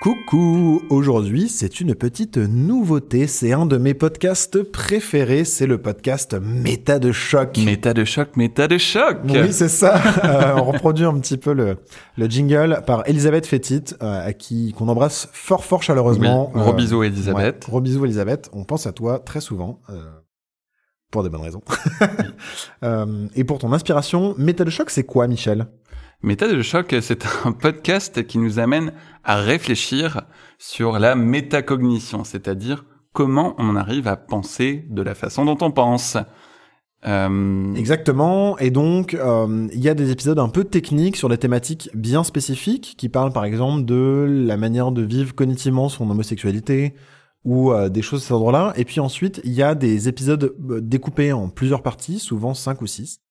Coucou, aujourd'hui c'est une petite nouveauté, c'est un de mes podcasts préférés, c'est le podcast Méta de choc. Méta de choc, méta de choc Oui c'est ça, euh, on reproduit un petit peu le, le jingle par Elisabeth Fétit, euh, à qui qu'on embrasse fort fort chaleureusement. Oui, gros bisous Elisabeth. Ouais, gros bisous Elisabeth, on pense à toi très souvent. Euh, pour des bonnes raisons. euh, et pour ton inspiration, Méta de choc, c'est quoi, Michel? Méta de choc, c'est un podcast qui nous amène à réfléchir sur la métacognition, c'est-à-dire comment on arrive à penser de la façon dont on pense. Euh... Exactement. Et donc, euh, il y a des épisodes un peu techniques sur des thématiques bien spécifiques qui parlent par exemple de la manière de vivre cognitivement son homosexualité ou euh, des choses de cet ordre-là. Et puis ensuite, il y a des épisodes euh, découpés en plusieurs parties, souvent cinq ou six,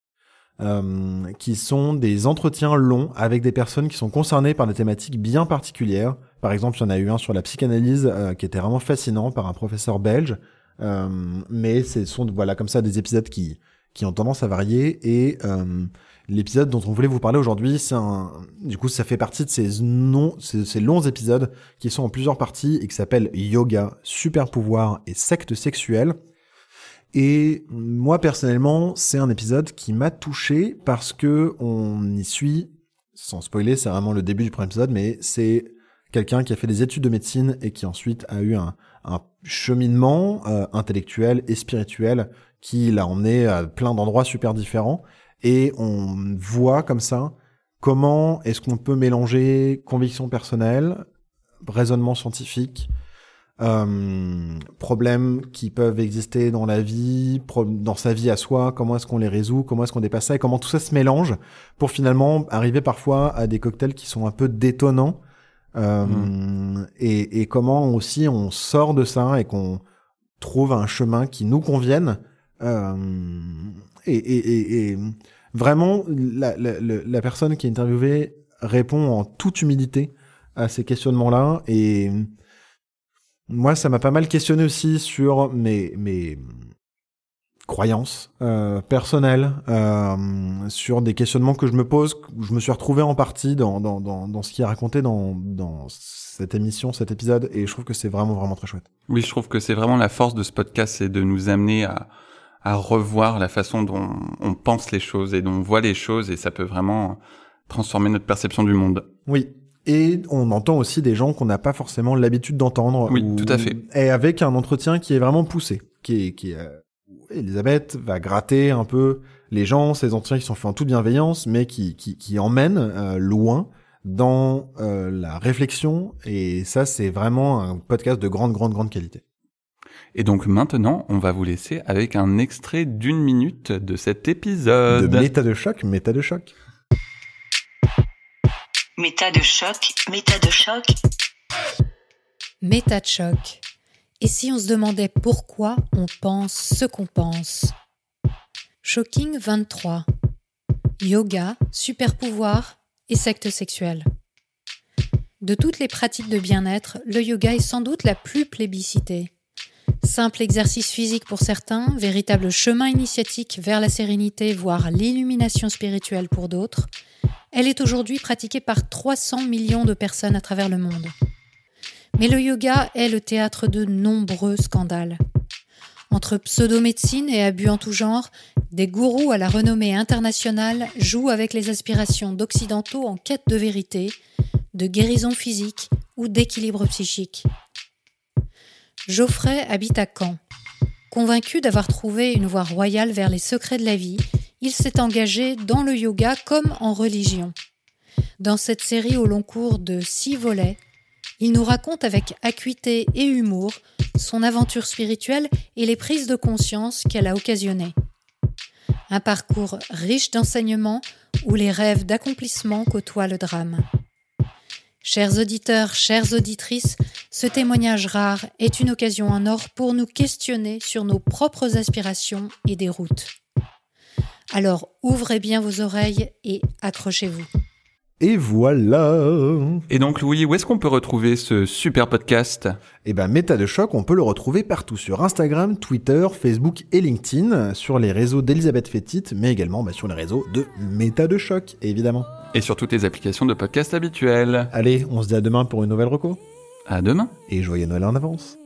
euh, qui sont des entretiens longs avec des personnes qui sont concernées par des thématiques bien particulières. Par exemple, il y en a eu un sur la psychanalyse euh, qui était vraiment fascinant par un professeur belge. Euh, mais ce sont voilà comme ça des épisodes qui qui ont tendance à varier et euh, l'épisode dont on voulait vous parler aujourd'hui, c'est un du coup ça fait partie de ces non ces, ces longs épisodes qui sont en plusieurs parties et qui s'appellent Yoga, super pouvoir et secte sexuelle. Et moi personnellement, c'est un épisode qui m'a touché parce que on y suit, sans spoiler, c'est vraiment le début du premier épisode, mais c'est quelqu'un qui a fait des études de médecine et qui ensuite a eu un, cheminement euh, intellectuel et spirituel qui l'a emmené à plein d'endroits super différents. Et on voit comme ça comment est-ce qu'on peut mélanger conviction personnelle, raisonnement scientifique, euh, problèmes qui peuvent exister dans la vie, dans sa vie à soi, comment est-ce qu'on les résout, comment est-ce qu'on dépasse ça et comment tout ça se mélange pour finalement arriver parfois à des cocktails qui sont un peu détonnants euh, mmh. et, et, comment aussi on sort de ça et qu'on trouve un chemin qui nous convienne euh, et, et, et, vraiment la, la, la personne qui est interviewée répond en toute humilité à ces questionnements-là et moi, ça m'a pas mal questionné aussi sur mes, mes croyances euh, personnelles, euh, sur des questionnements que je me pose, où je me suis retrouvé en partie dans, dans, dans, dans ce qui est raconté dans, dans cette émission, cet épisode, et je trouve que c'est vraiment, vraiment très chouette. Oui, je trouve que c'est vraiment la force de ce podcast, c'est de nous amener à, à revoir la façon dont on pense les choses et dont on voit les choses, et ça peut vraiment transformer notre perception du monde. Oui, et on entend aussi des gens qu'on n'a pas forcément l'habitude d'entendre. Oui, ou, tout à fait. Et avec un entretien qui est vraiment poussé, qui est, qui est, euh, Elisabeth va gratter un peu les gens, ces entretiens qui sont faits en toute bienveillance, mais qui, qui, qui emmènent euh, loin dans euh, la réflexion. Et ça, c'est vraiment un podcast de grande, grande, grande qualité. Et donc maintenant, on va vous laisser avec un extrait d'une minute de cet épisode. De méta de choc, méta de choc. Méta de choc, méta de choc. Méta de choc. Et si on se demandait pourquoi on pense ce qu'on pense? Shocking 23. Yoga, super pouvoir et secte sexuelle. De toutes les pratiques de bien-être, le yoga est sans doute la plus plébiscitée. Simple exercice physique pour certains, véritable chemin initiatique vers la sérénité, voire l'illumination spirituelle pour d'autres, elle est aujourd'hui pratiquée par 300 millions de personnes à travers le monde. Mais le yoga est le théâtre de nombreux scandales. Entre pseudomédecine et abus en tout genre, des gourous à la renommée internationale jouent avec les aspirations d'occidentaux en quête de vérité, de guérison physique ou d'équilibre psychique. Geoffrey habite à Caen. Convaincu d'avoir trouvé une voie royale vers les secrets de la vie, il s'est engagé dans le yoga comme en religion. Dans cette série au long cours de six volets, il nous raconte avec acuité et humour son aventure spirituelle et les prises de conscience qu'elle a occasionnées. Un parcours riche d'enseignements où les rêves d'accomplissement côtoient le drame. Chers auditeurs, chères auditrices, ce témoignage rare est une occasion en or pour nous questionner sur nos propres aspirations et des routes. Alors ouvrez bien vos oreilles et accrochez-vous. Et voilà Et donc Louis, où est-ce qu'on peut retrouver ce super podcast? Eh ben Méta de choc, on peut le retrouver partout sur Instagram, Twitter, Facebook et LinkedIn, sur les réseaux d'Elisabeth Fétit, mais également bah, sur les réseaux de Méta de choc, évidemment. Et sur toutes les applications de podcast habituelles. Allez, on se dit à demain pour une nouvelle reco. À demain. Et joyeux Noël en avance.